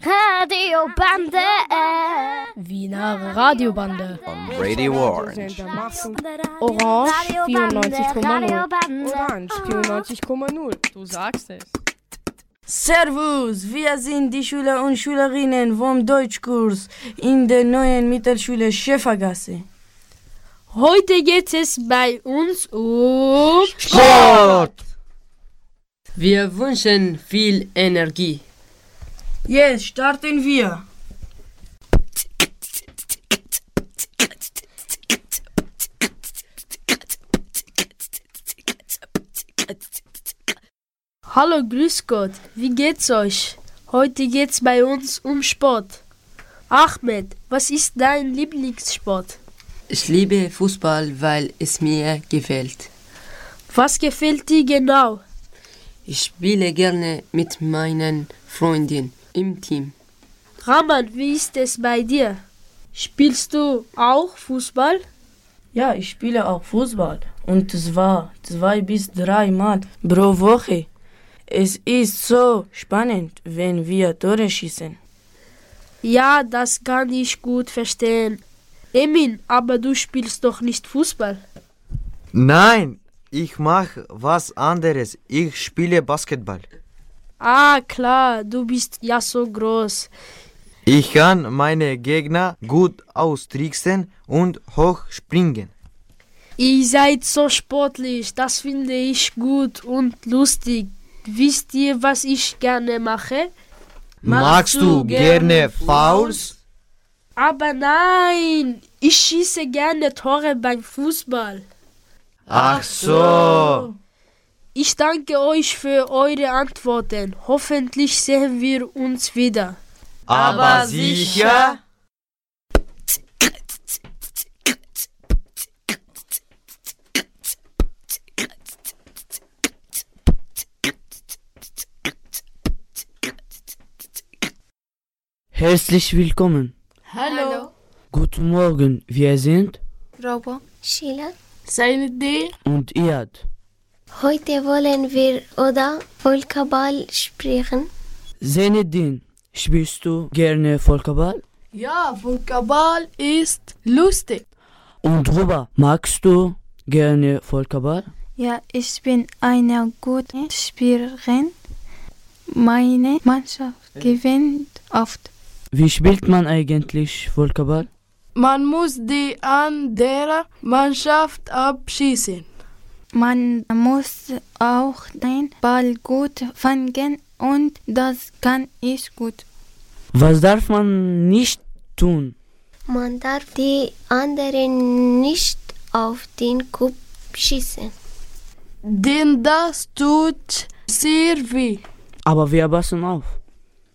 Radiobande. Wiener Radiobande. On Radio Orange. Orange 94,0. Orange 94,0. Du sagst es. Servus, wir sind die Schüler und Schülerinnen vom Deutschkurs in der neuen Mittelschule Schäfergasse. Heute geht es bei uns um Sport! Wir wünschen viel Energie. Jetzt starten wir. Hallo, grüß Gott, wie geht's euch? Heute geht's bei uns um Sport. Ahmed, was ist dein Lieblingssport? Ich liebe Fußball, weil es mir gefällt. Was gefällt dir genau? Ich spiele gerne mit meinen Freunden im Team. Raman, wie ist es bei dir? Spielst du auch Fußball? Ja, ich spiele auch Fußball. Und zwar zwei bis dreimal pro Woche. Es ist so spannend, wenn wir Tore schießen. Ja, das kann ich gut verstehen. Emin, aber du spielst doch nicht Fußball. Nein, ich mache was anderes. Ich spiele Basketball. Ah, klar, du bist ja so groß. Ich kann meine Gegner gut austricksen und hoch springen. Ihr seid so sportlich, das finde ich gut und lustig. Wisst ihr, was ich gerne mache? Magst du gerne Fouls? Aber nein, ich schieße gerne Tore beim Fußball. Ach so. Ich danke euch für eure Antworten. Hoffentlich sehen wir uns wieder. Aber sicher? Herzlich willkommen. Hallo. Guten Morgen, wir sind Rauber. Sheila. Seine und Iad. Heute wollen wir oder Volkaball sprechen. Zenedin, spielst du gerne Volkball? Ja, Volkaball ist lustig. Und Ruba, magst du gerne Volkball? Ja, ich bin eine gute Spielerin. Meine Mannschaft gewinnt oft. Wie spielt man eigentlich Volkball? Man muss die andere Mannschaft abschießen. Man muss auch den Ball gut fangen und das kann ich gut. Was darf man nicht tun? Man darf die anderen nicht auf den Kopf schießen. Denn das tut sehr weh. Aber wir passen auf.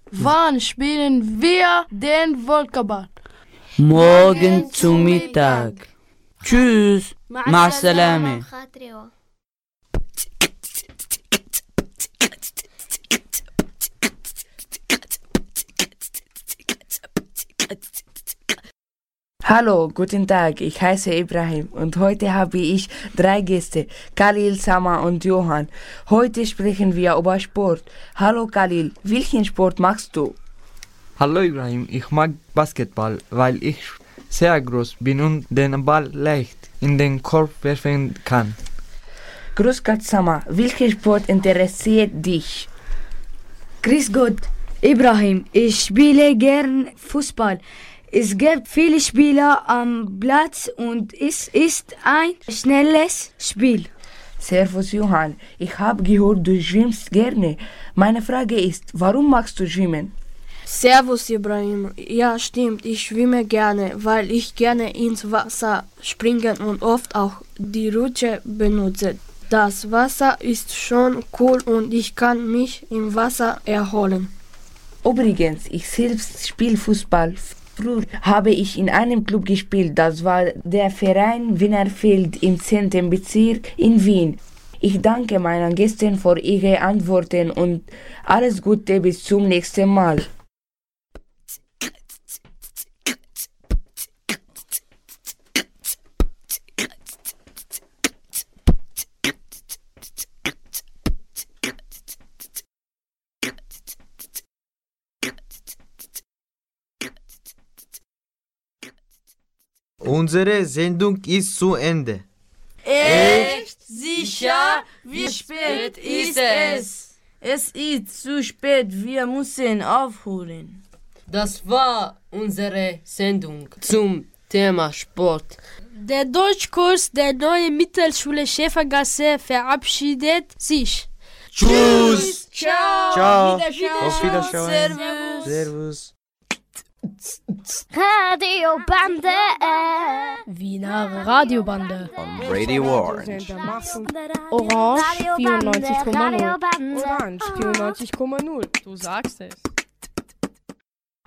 Wann spielen wir den Volkball? Morgen zu Mittag. Tschüss. مع السلامة. Hallo, guten Tag, ich heiße Ibrahim und heute habe ich drei Gäste, Khalil, Sama und Johann. Heute sprechen wir über Sport. Hallo Khalil, welchen Sport magst du? Hallo Ibrahim, ich mag Basketball, weil ich sehr groß bin und den Ball leicht in den Korb werfen kann. Grüß Gott, Sama, welcher Sport interessiert dich? Grüß Gott, Ibrahim, ich spiele gern Fußball. Es gibt viele Spieler am Platz und es ist ein schnelles Spiel. Servus Johann, ich habe gehört, du schwimmst gerne. Meine Frage ist, warum magst du schwimmen? Servus Ibrahim. Ja, stimmt, ich schwimme gerne, weil ich gerne ins Wasser springen und oft auch die Rutsche benutze. Das Wasser ist schon cool und ich kann mich im Wasser erholen. Übrigens, ich selbst spiele Fußball. Früher habe ich in einem Club gespielt, das war der Verein Wienerfeld im 10. Bezirk in Wien. Ich danke meinen Gästen für ihre Antworten und alles Gute bis zum nächsten Mal. Unsere Sendung ist zu Ende. Echt? Sicher? Wie spät ist es? Es ist zu spät, wir müssen aufhören. Das war unsere Sendung zum Thema Sport. Der Deutschkurs der neuen Mittelschule Schäfergasse verabschiedet sich. Tschüss. Ciao. Ciao. Wiederschauen. Auf Wiederschauen. Servus. Servus. Radiobande. Wiener Radiobande. Radio Orange. Orange 94,0. Orange 94,0. Du sagst es.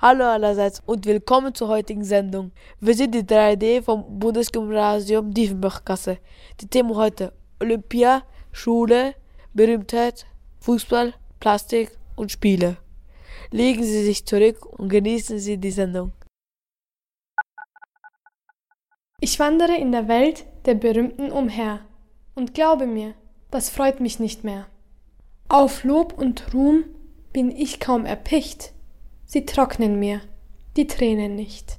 Hallo allerseits und willkommen zur heutigen Sendung. Wir sind die 3D vom Bundesgymnasium Diefenbachgasse. Die Themen heute Olympia, Schule, Berühmtheit, Fußball, Plastik und Spiele. Legen Sie sich zurück und genießen Sie die Sendung. Ich wandere in der Welt der Berühmten umher und glaube mir, das freut mich nicht mehr. Auf Lob und Ruhm bin ich kaum erpicht, sie trocknen mir die Tränen nicht.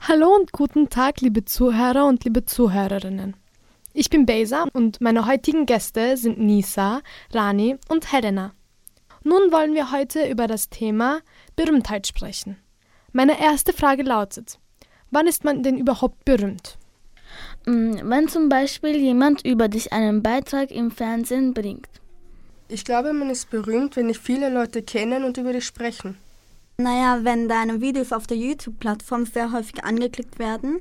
Hallo und guten Tag, liebe Zuhörer und liebe Zuhörerinnen. Ich bin Beza und meine heutigen Gäste sind Nisa, Rani und Helena. Nun wollen wir heute über das Thema Berühmtheit sprechen. Meine erste Frage lautet, wann ist man denn überhaupt berühmt? Wenn zum Beispiel jemand über dich einen Beitrag im Fernsehen bringt. Ich glaube, man ist berühmt, wenn dich viele Leute kennen und über dich sprechen. Naja, wenn deine Videos auf der YouTube-Plattform sehr häufig angeklickt werden.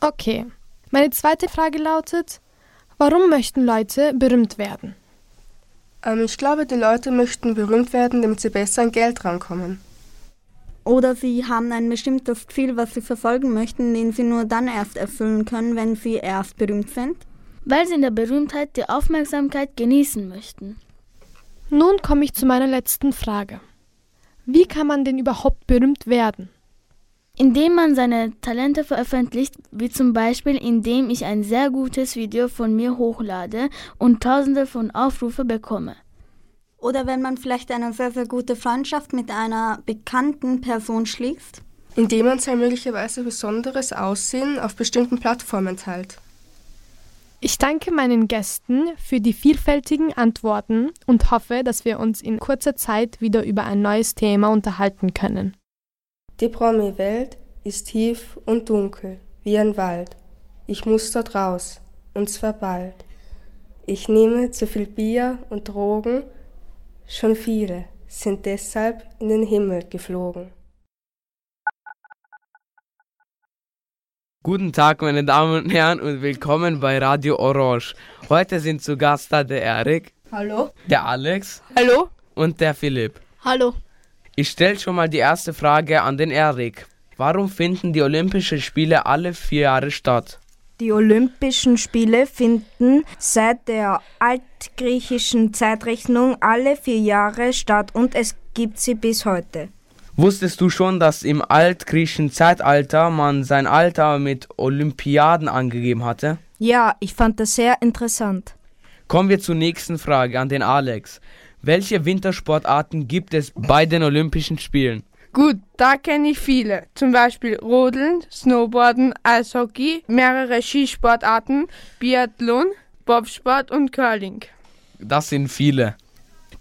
Okay. Meine zweite Frage lautet, warum möchten Leute berühmt werden? Ähm, ich glaube, die Leute möchten berühmt werden, damit sie besser an Geld rankommen. Oder sie haben ein bestimmtes Ziel, was sie verfolgen möchten, den sie nur dann erst erfüllen können, wenn sie erst berühmt sind. Weil sie in der Berühmtheit die Aufmerksamkeit genießen möchten. Nun komme ich zu meiner letzten Frage. Wie kann man denn überhaupt berühmt werden? Indem man seine Talente veröffentlicht, wie zum Beispiel indem ich ein sehr gutes Video von mir hochlade und tausende von Aufrufe bekomme. Oder wenn man vielleicht eine sehr, sehr gute Freundschaft mit einer bekannten Person schließt. Indem man sein möglicherweise besonderes Aussehen auf bestimmten Plattformen teilt. Ich danke meinen Gästen für die vielfältigen Antworten und hoffe, dass wir uns in kurzer Zeit wieder über ein neues Thema unterhalten können. Die Promi-Welt ist tief und dunkel, wie ein Wald. Ich muss dort raus, und zwar bald. Ich nehme zu viel Bier und Drogen, schon viele sind deshalb in den Himmel geflogen. Guten Tag, meine Damen und Herren, und willkommen bei Radio Orange. Heute sind zu Gast da der Erik. Hallo. Der Alex. Hallo. Und der Philipp. Hallo. Ich stelle schon mal die erste Frage an den Erik. Warum finden die Olympischen Spiele alle vier Jahre statt? Die Olympischen Spiele finden seit der altgriechischen Zeitrechnung alle vier Jahre statt und es gibt sie bis heute. Wusstest du schon, dass im altgriechischen Zeitalter man sein Alter mit Olympiaden angegeben hatte? Ja, ich fand das sehr interessant. Kommen wir zur nächsten Frage an den Alex. Welche Wintersportarten gibt es bei den Olympischen Spielen? Gut, da kenne ich viele. Zum Beispiel Rodeln, Snowboarden, Eishockey, mehrere Skisportarten, Biathlon, Bobsport und Curling. Das sind viele.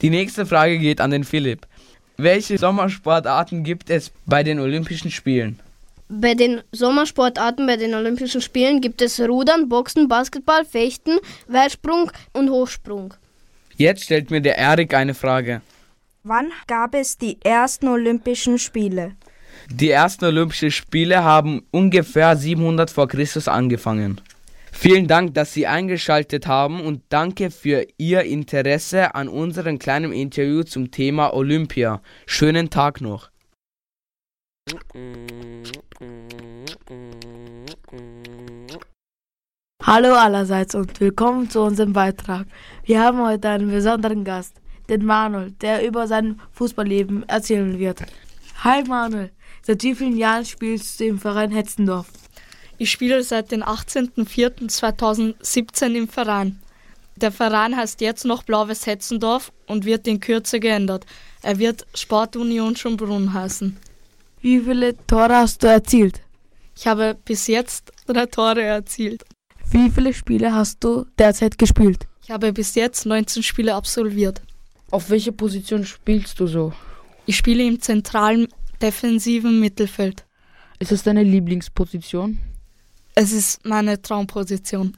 Die nächste Frage geht an den Philipp. Welche Sommersportarten gibt es bei den Olympischen Spielen? Bei den Sommersportarten bei den Olympischen Spielen gibt es Rudern, Boxen, Basketball, Fechten, Weitsprung und Hochsprung. Jetzt stellt mir der Erik eine Frage. Wann gab es die ersten Olympischen Spiele? Die ersten Olympischen Spiele haben ungefähr 700 vor Christus angefangen. Vielen Dank, dass Sie eingeschaltet haben und danke für Ihr Interesse an unserem kleinen Interview zum Thema Olympia. Schönen Tag noch. Hallo allerseits und willkommen zu unserem Beitrag. Wir haben heute einen besonderen Gast, den Manuel, der über sein Fußballleben erzählen wird. Hi Manuel, seit wie vielen Jahren spielst du im Verein Hetzendorf? Ich spiele seit dem 18.04.2017 im Verein. Der Verein heißt jetzt noch Blaues Hetzendorf und wird in Kürze geändert. Er wird Sportunion Schönbrunn heißen. Wie viele Tore hast du erzielt? Ich habe bis jetzt drei Tore erzielt. Wie viele Spiele hast du derzeit gespielt? Ich habe bis jetzt 19 Spiele absolviert. Auf welche Position spielst du so? Ich spiele im zentralen defensiven Mittelfeld. Ist das deine Lieblingsposition? Es ist meine Traumposition.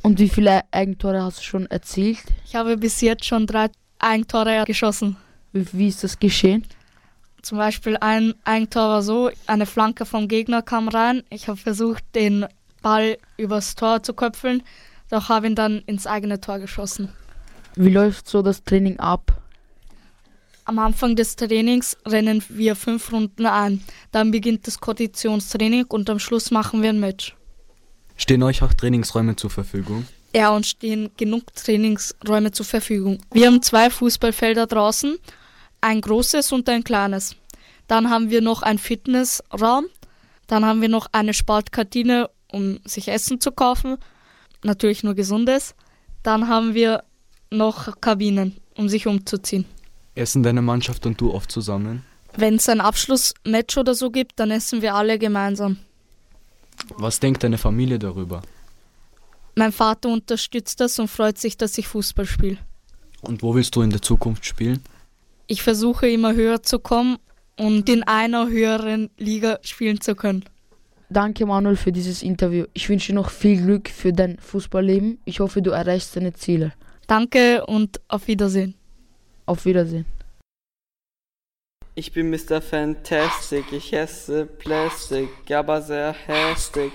Und wie viele Eigentore hast du schon erzielt? Ich habe bis jetzt schon drei Eigentore geschossen. Wie, wie ist das geschehen? Zum Beispiel ein Eigentor war so, eine Flanke vom Gegner kam rein. Ich habe versucht, den Ball übers Tor zu köpfeln, doch habe ihn dann ins eigene Tor geschossen. Wie läuft so das Training ab? Am Anfang des Trainings rennen wir fünf Runden ein. Dann beginnt das Konditionstraining und am Schluss machen wir ein Match. Stehen euch auch Trainingsräume zur Verfügung? Ja, uns stehen genug Trainingsräume zur Verfügung. Wir haben zwei Fußballfelder draußen, ein großes und ein kleines. Dann haben wir noch einen Fitnessraum. Dann haben wir noch eine Sportkantine, um sich Essen zu kaufen. Natürlich nur gesundes. Dann haben wir noch Kabinen, um sich umzuziehen. Essen deine Mannschaft und du oft zusammen? Wenn es ein Abschlussmatch oder so gibt, dann essen wir alle gemeinsam. Was denkt deine Familie darüber? Mein Vater unterstützt das und freut sich, dass ich Fußball spiele. Und wo willst du in der Zukunft spielen? Ich versuche immer höher zu kommen und in einer höheren Liga spielen zu können. Danke Manuel für dieses Interview. Ich wünsche dir noch viel Glück für dein Fußballleben. Ich hoffe, du erreichst deine Ziele. Danke und auf Wiedersehen. Auf Wiedersehen. Ich bin Mr. Fantastic, ich esse Plastik, aber sehr hässlich.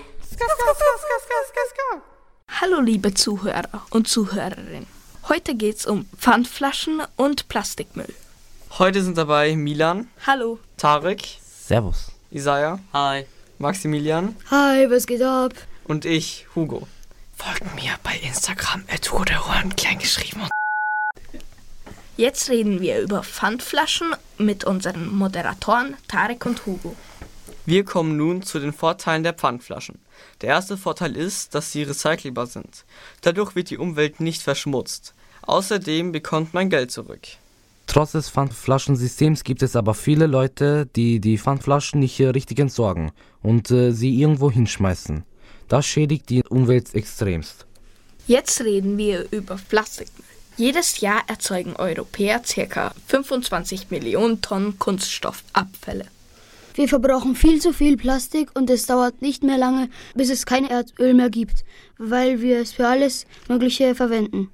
Hallo liebe Zuhörer und Zuhörerinnen. Heute geht's um Pfandflaschen und Plastikmüll. Heute sind dabei Milan. Hallo. Tarek. Servus. Isaiah. Hi. Maximilian. Hi, was geht ab? Und ich, Hugo. Folgt mir bei Instagram at Ruderohren klein geschrieben. Jetzt reden wir über Pfandflaschen mit unseren Moderatoren Tarek und Hugo. Wir kommen nun zu den Vorteilen der Pfandflaschen. Der erste Vorteil ist, dass sie recycelbar sind. Dadurch wird die Umwelt nicht verschmutzt. Außerdem bekommt man Geld zurück. Trotz des Pfandflaschensystems gibt es aber viele Leute, die die Pfandflaschen nicht richtig entsorgen und äh, sie irgendwo hinschmeißen. Das schädigt die Umwelt extremst. Jetzt reden wir über Plastikmüll. Jedes Jahr erzeugen Europäer ca. 25 Millionen Tonnen Kunststoffabfälle. Wir verbrauchen viel zu viel Plastik und es dauert nicht mehr lange, bis es kein Erdöl mehr gibt, weil wir es für alles Mögliche verwenden.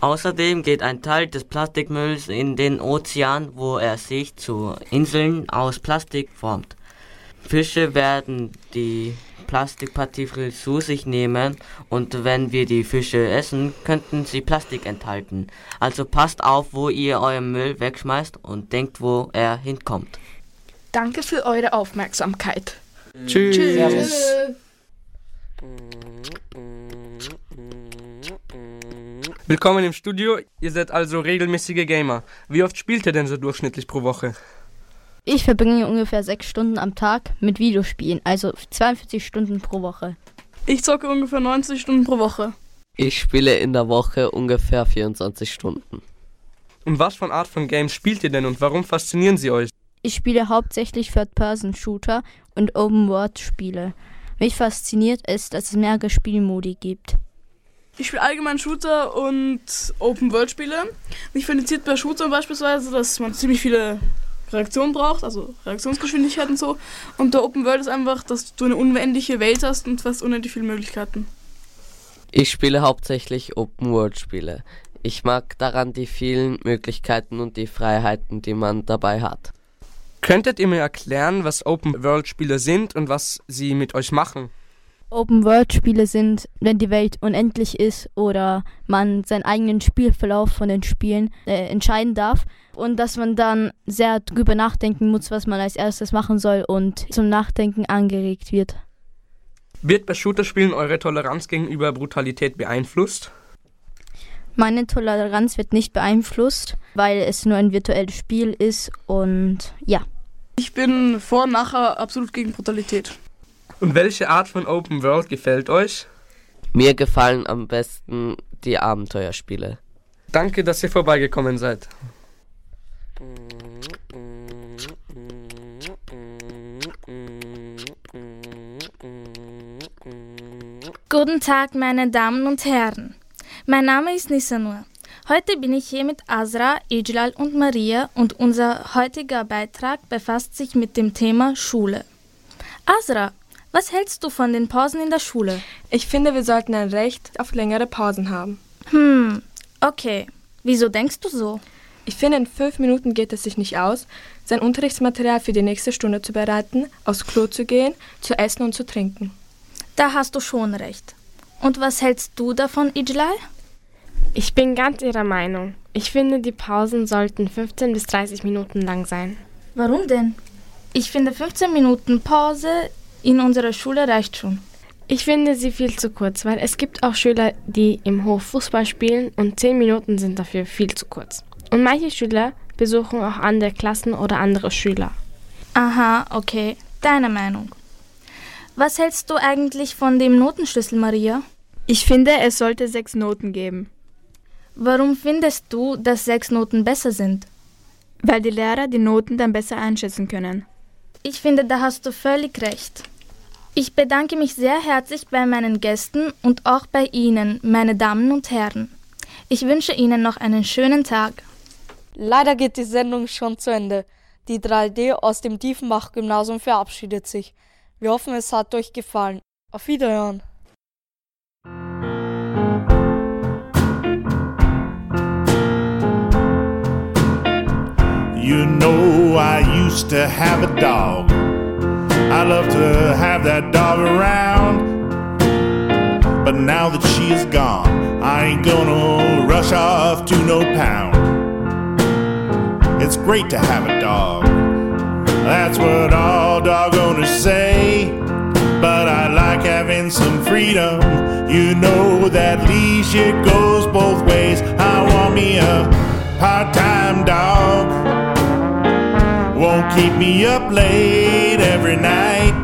Außerdem geht ein Teil des Plastikmülls in den Ozean, wo er sich zu Inseln aus Plastik formt. Fische werden die Plastikpartikel zu sich nehmen und wenn wir die Fische essen, könnten sie Plastik enthalten. Also passt auf, wo ihr euren Müll wegschmeißt und denkt, wo er hinkommt. Danke für eure Aufmerksamkeit. Tschüss. Tschüss. Willkommen im Studio. Ihr seid also regelmäßige Gamer. Wie oft spielt ihr denn so durchschnittlich pro Woche? Ich verbringe ungefähr sechs Stunden am Tag mit Videospielen, also 42 Stunden pro Woche. Ich zocke ungefähr 90 Stunden pro Woche. Ich spiele in der Woche ungefähr 24 Stunden. Und was für eine Art von Games spielt ihr denn und warum faszinieren sie euch? Ich spiele hauptsächlich Third-Person-Shooter und Open-World-Spiele. Mich fasziniert es, dass es mehrere Spielmodi gibt. Ich spiele allgemein Shooter und Open-World-Spiele. Mich fasziniert bei Shootern beispielsweise, dass man ziemlich viele Reaktionen braucht, also Reaktionsgeschwindigkeit und so. Und der Open World ist einfach, dass du eine unendliche Welt hast und fast unendlich viele Möglichkeiten. Ich spiele hauptsächlich Open World Spiele. Ich mag daran die vielen Möglichkeiten und die Freiheiten, die man dabei hat. Könntet ihr mir erklären, was Open World Spiele sind und was sie mit euch machen? Open-World-Spiele sind, wenn die Welt unendlich ist oder man seinen eigenen Spielverlauf von den Spielen äh, entscheiden darf und dass man dann sehr drüber nachdenken muss, was man als erstes machen soll und zum Nachdenken angeregt wird. Wird bei Shooterspielen eure Toleranz gegenüber Brutalität beeinflusst? Meine Toleranz wird nicht beeinflusst, weil es nur ein virtuelles Spiel ist und ja. Ich bin vor und nachher absolut gegen Brutalität. Und welche Art von Open World gefällt euch? Mir gefallen am besten die Abenteuerspiele. Danke, dass ihr vorbeigekommen seid. Guten Tag, meine Damen und Herren. Mein Name ist Nisanur. Heute bin ich hier mit Azra, Ijlal und Maria und unser heutiger Beitrag befasst sich mit dem Thema Schule. Azra, was hältst du von den Pausen in der Schule? Ich finde, wir sollten ein Recht auf längere Pausen haben. Hm, okay. Wieso denkst du so? Ich finde, in fünf Minuten geht es sich nicht aus, sein Unterrichtsmaterial für die nächste Stunde zu bereiten, aufs Klo zu gehen, zu essen und zu trinken. Da hast du schon recht. Und was hältst du davon, Ijlal? Ich bin ganz Ihrer Meinung. Ich finde, die Pausen sollten 15 bis 30 Minuten lang sein. Warum denn? Ich finde 15 Minuten Pause in unserer Schule reicht schon. Ich finde sie viel zu kurz, weil es gibt auch Schüler, die im Hof Fußball spielen und 10 Minuten sind dafür viel zu kurz. Und manche Schüler besuchen auch andere Klassen oder andere Schüler. Aha, okay. Deine Meinung. Was hältst du eigentlich von dem Notenschlüssel, Maria? Ich finde, es sollte sechs Noten geben. Warum findest du, dass sechs Noten besser sind? Weil die Lehrer die Noten dann besser einschätzen können. Ich finde, da hast du völlig recht. Ich bedanke mich sehr herzlich bei meinen Gästen und auch bei Ihnen, meine Damen und Herren. Ich wünsche Ihnen noch einen schönen Tag. Leider geht die Sendung schon zu Ende. Die 3D aus dem Tiefenbach-Gymnasium verabschiedet sich. Wir hoffen, es hat euch gefallen. Auf Wiederhören. You know, I used to have a dog. I love to have that dog around. But now that she is gone, I ain't gonna rush off to no pound. It's great to have a dog. That's what all dog owners say. But I like having some freedom. You know that leash, it goes both ways. I want me a part time dog. Keep me up late every night.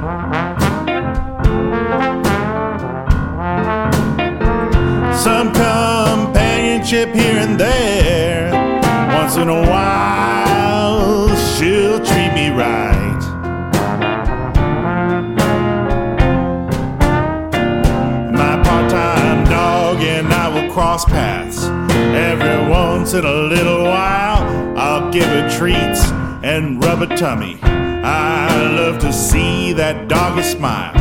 Some companionship here and there. Once in a while, she'll treat me right. My part time dog and I will cross paths. Every once in a little while, I'll give her treats and rub a tummy. I love to see that doggy smile.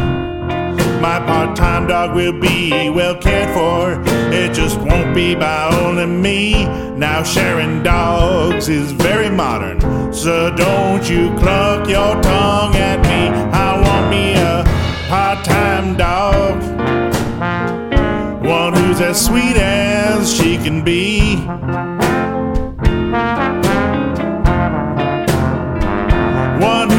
My part time dog will be well cared for. It just won't be by only me. Now, sharing dogs is very modern. So don't you cluck your tongue at me. I want me a part time dog. One who's as sweet as she can be. One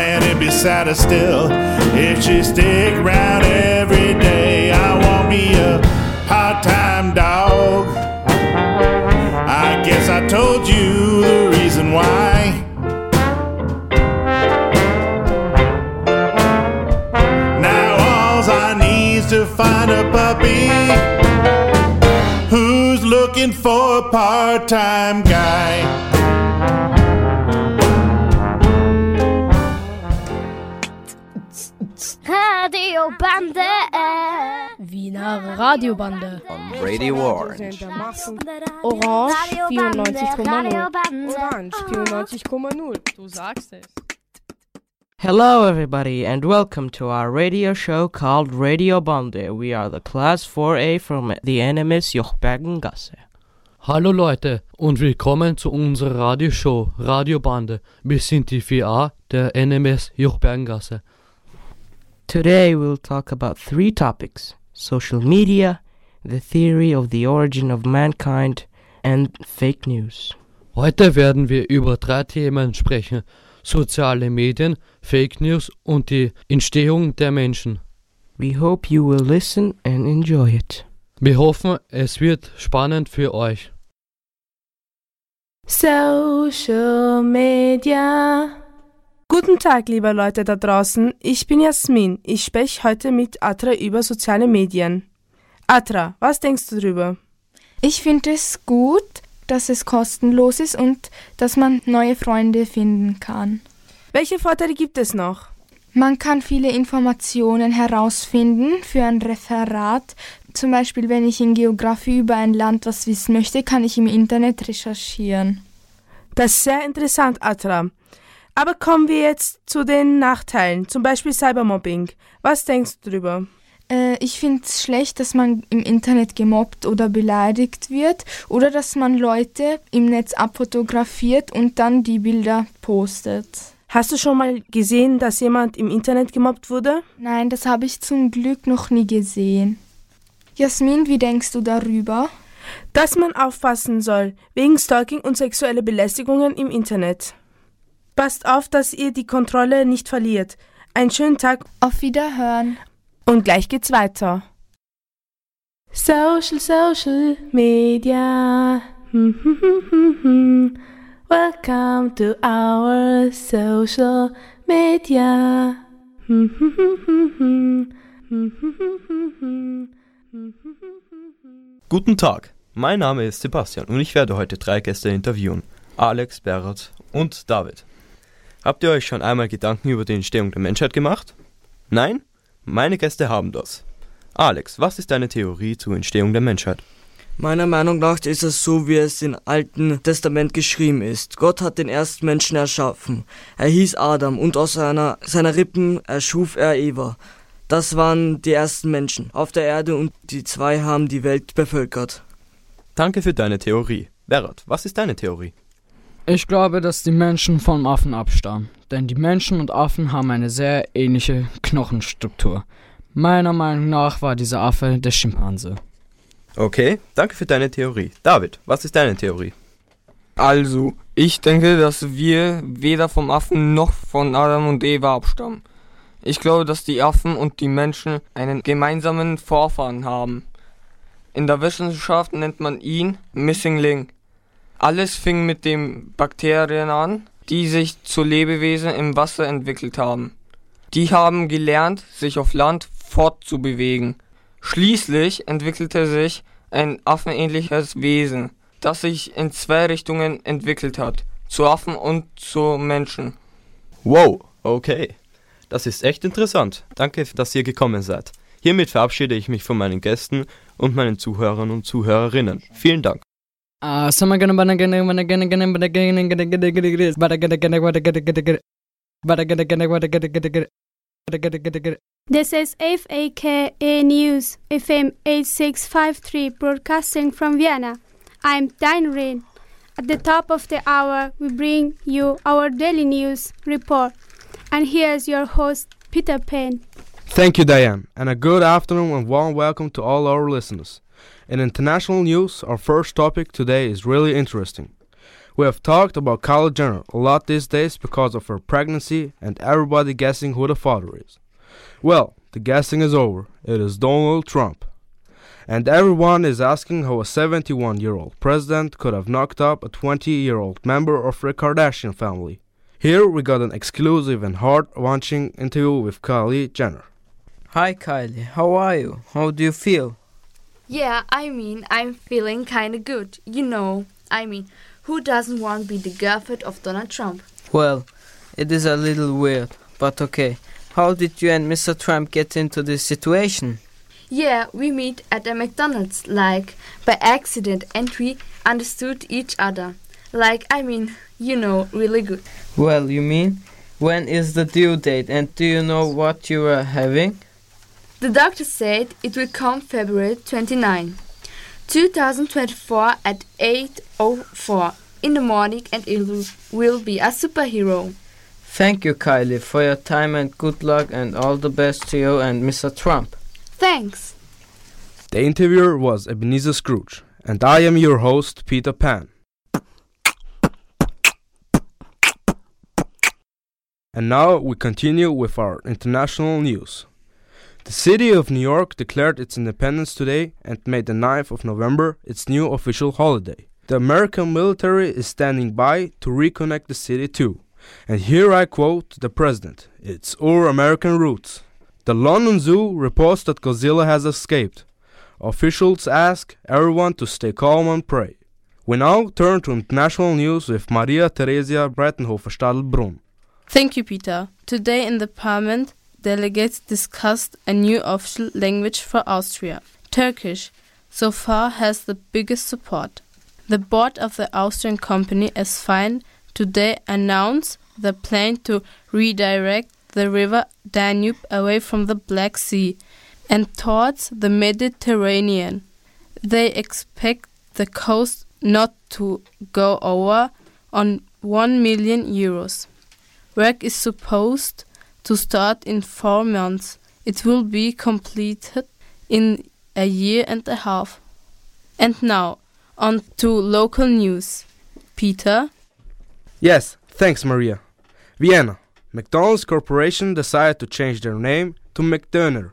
it'd be sadder still if she stick around every day. I want me a part-time dog. I guess I told you the reason why. Now all I need is to find a puppy who's looking for a part time guy. Radiobande. Wiener Radiobande. Radio Orange. Orange 94,0. Orange 94,0. Du sagst es. Hello, everybody, and welcome to our radio show called Radio Bande. We are the Class 4A from the NMS Jochbergengasse. Hallo Leute und willkommen zu unserer Radioshow Radiobande. Wir sind die 4A der NMS Jochbergengasse. Today we'll talk about three topics social media, the theory of the origin of mankind, and fake news. Heute werden wir über drei Themen sprechen: soziale Medien, Fake News und die Entstehung der Menschen. We hope you will listen and enjoy it. Wir hoffen, es wird spannend für euch. Social Media. Guten Tag, liebe Leute da draußen. Ich bin Jasmin. Ich spreche heute mit Atra über soziale Medien. Atra, was denkst du darüber? Ich finde es gut, dass es kostenlos ist und dass man neue Freunde finden kann. Welche Vorteile gibt es noch? Man kann viele Informationen herausfinden für ein Referat. Zum Beispiel, wenn ich in Geografie über ein Land was wissen möchte, kann ich im Internet recherchieren. Das ist sehr interessant, Atra. Aber kommen wir jetzt zu den Nachteilen, zum Beispiel Cybermobbing. Was denkst du darüber? Äh, ich finde es schlecht, dass man im Internet gemobbt oder beleidigt wird oder dass man Leute im Netz abfotografiert und dann die Bilder postet. Hast du schon mal gesehen, dass jemand im Internet gemobbt wurde? Nein, das habe ich zum Glück noch nie gesehen. Jasmin, wie denkst du darüber? Dass man aufpassen soll, wegen Stalking und sexuelle Belästigungen im Internet. Passt auf, dass ihr die Kontrolle nicht verliert. Einen schönen Tag. Auf Wiederhören. Und gleich geht's weiter. Social, social media. Welcome to our social media. Guten Tag, mein Name ist Sebastian und ich werde heute drei Gäste interviewen. Alex, Berat und David. Habt ihr euch schon einmal Gedanken über die Entstehung der Menschheit gemacht? Nein? Meine Gäste haben das. Alex, was ist deine Theorie zur Entstehung der Menschheit? Meiner Meinung nach ist es so, wie es im Alten Testament geschrieben ist. Gott hat den ersten Menschen erschaffen. Er hieß Adam und aus seiner, seiner Rippen erschuf er Eva. Das waren die ersten Menschen auf der Erde und die zwei haben die Welt bevölkert. Danke für deine Theorie. Berat, was ist deine Theorie? Ich glaube, dass die Menschen vom Affen abstammen, denn die Menschen und Affen haben eine sehr ähnliche Knochenstruktur. Meiner Meinung nach war dieser Affe der Schimpanse. Okay, danke für deine Theorie. David, was ist deine Theorie? Also, ich denke, dass wir weder vom Affen noch von Adam und Eva abstammen. Ich glaube, dass die Affen und die Menschen einen gemeinsamen Vorfahren haben. In der Wissenschaft nennt man ihn Missing Link. Alles fing mit den Bakterien an, die sich zu Lebewesen im Wasser entwickelt haben. Die haben gelernt, sich auf Land fortzubewegen. Schließlich entwickelte sich ein affenähnliches Wesen, das sich in zwei Richtungen entwickelt hat, zu Affen und zu Menschen. Wow, okay. Das ist echt interessant. Danke, dass ihr gekommen seid. Hiermit verabschiede ich mich von meinen Gästen und meinen Zuhörern und Zuhörerinnen. Vielen Dank. Uh, so am I gonna but I what I but I what I. This is FAKA News FM 8653 broadcasting from Vienna. I'm Dan Rain. At the top of the hour, we bring you our daily news report. And here's your host, Peter Payne. Thank you, Diane, and a good afternoon and warm welcome to all our listeners. In international news, our first topic today is really interesting. We have talked about Kylie Jenner a lot these days because of her pregnancy and everybody guessing who the father is. Well, the guessing is over. It is Donald Trump. And everyone is asking how a 71 year old president could have knocked up a 20 year old member of the Kardashian family. Here we got an exclusive and heart wrenching interview with Kylie Jenner. Hi Kylie, how are you? How do you feel? Yeah, I mean, I'm feeling kinda good. You know, I mean, who doesn't want to be the girlfriend of Donald Trump? Well, it is a little weird, but okay. How did you and Mr. Trump get into this situation? Yeah, we meet at a McDonald's, like by accident, and we understood each other. Like, I mean, you know, really good. Well, you mean? When is the due date and do you know what you are having? The doctor said it will come February 29, 2024 at 8.04 in the morning and it will be a superhero. Thank you, Kylie, for your time and good luck and all the best to you and Mr. Trump. Thanks. The interviewer was Ebenezer Scrooge, and I am your host, Peter Pan. And now we continue with our international news. The city of New York declared its independence today and made the 9th of November its new official holiday. The American military is standing by to reconnect the city too. And here I quote the president It's our American roots. The London Zoo reports that Godzilla has escaped. Officials ask everyone to stay calm and pray. We now turn to international news with Maria Theresia Breitenhofer Stadelbrunn. Thank you, Peter. Today in the Parliament, delegates discussed a new official language for Austria. Turkish so far has the biggest support. The board of the Austrian company S-Fine today announced the plan to redirect the river Danube away from the Black Sea and towards the Mediterranean. They expect the cost not to go over on 1 million euros. Work is supposed to start in four months. It will be completed in a year and a half. And now, on to local news. Peter? Yes, thanks, Maria. Vienna. McDonald's Corporation decided to change their name to McDoner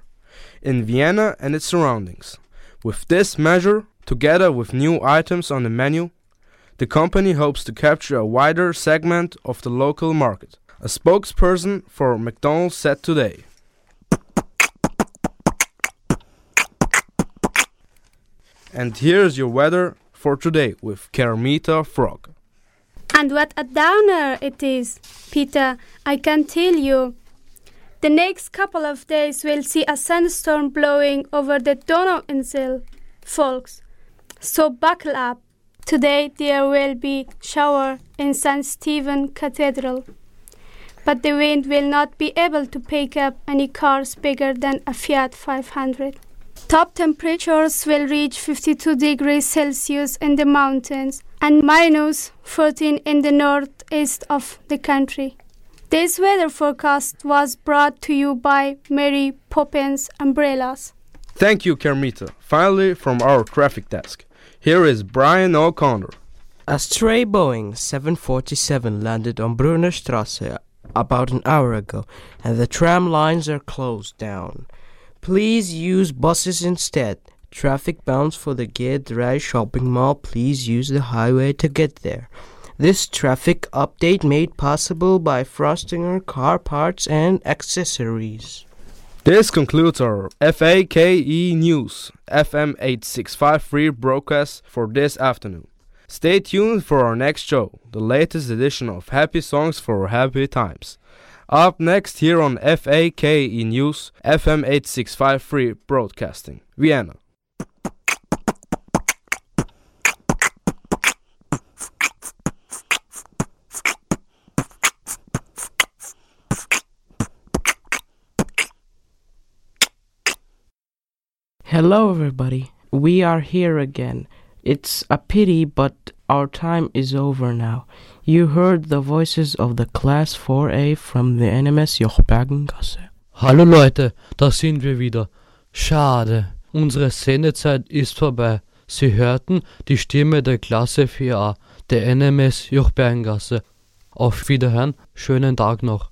in Vienna and its surroundings. With this measure, together with new items on the menu, the company hopes to capture a wider segment of the local market. A spokesperson for McDonald's said today. And here's your weather for today with Kermita Frog. And what a downer it is, Peter, I can tell you. The next couple of days we'll see a sandstorm blowing over the Donauinsel, folks. So buckle up. Today there will be shower in St. Stephen Cathedral. But the wind will not be able to pick up any cars bigger than a Fiat 500. Top temperatures will reach 52 degrees Celsius in the mountains and minus 14 in the northeast of the country. This weather forecast was brought to you by Mary Poppins Umbrellas. Thank you, Kermita. Finally, from our traffic desk, here is Brian O'Connor. A stray Boeing 747 landed on Brunner Strasse about an hour ago, and the tram lines are closed down. Please use buses instead. Traffic bound for the Gedrei shopping mall, please use the highway to get there. This traffic update made possible by Frostinger Car Parts and Accessories. This concludes our FAKE News FM 8653 broadcast for this afternoon. Stay tuned for our next show, the latest edition of Happy Songs for Happy Times. Up next here on FAKE News FM 8653 Broadcasting, Vienna. Hello, everybody. We are here again. It's a pity, but our time is over now. You heard the voices of the Class 4A from the NMS Jochbergengasse. Hallo Leute, da sind wir wieder. Schade, unsere Sendezeit ist vorbei. Sie hörten die Stimme der Klasse 4a, der NMS Jochbergengasse. Auf Wiederhören, schönen Tag noch.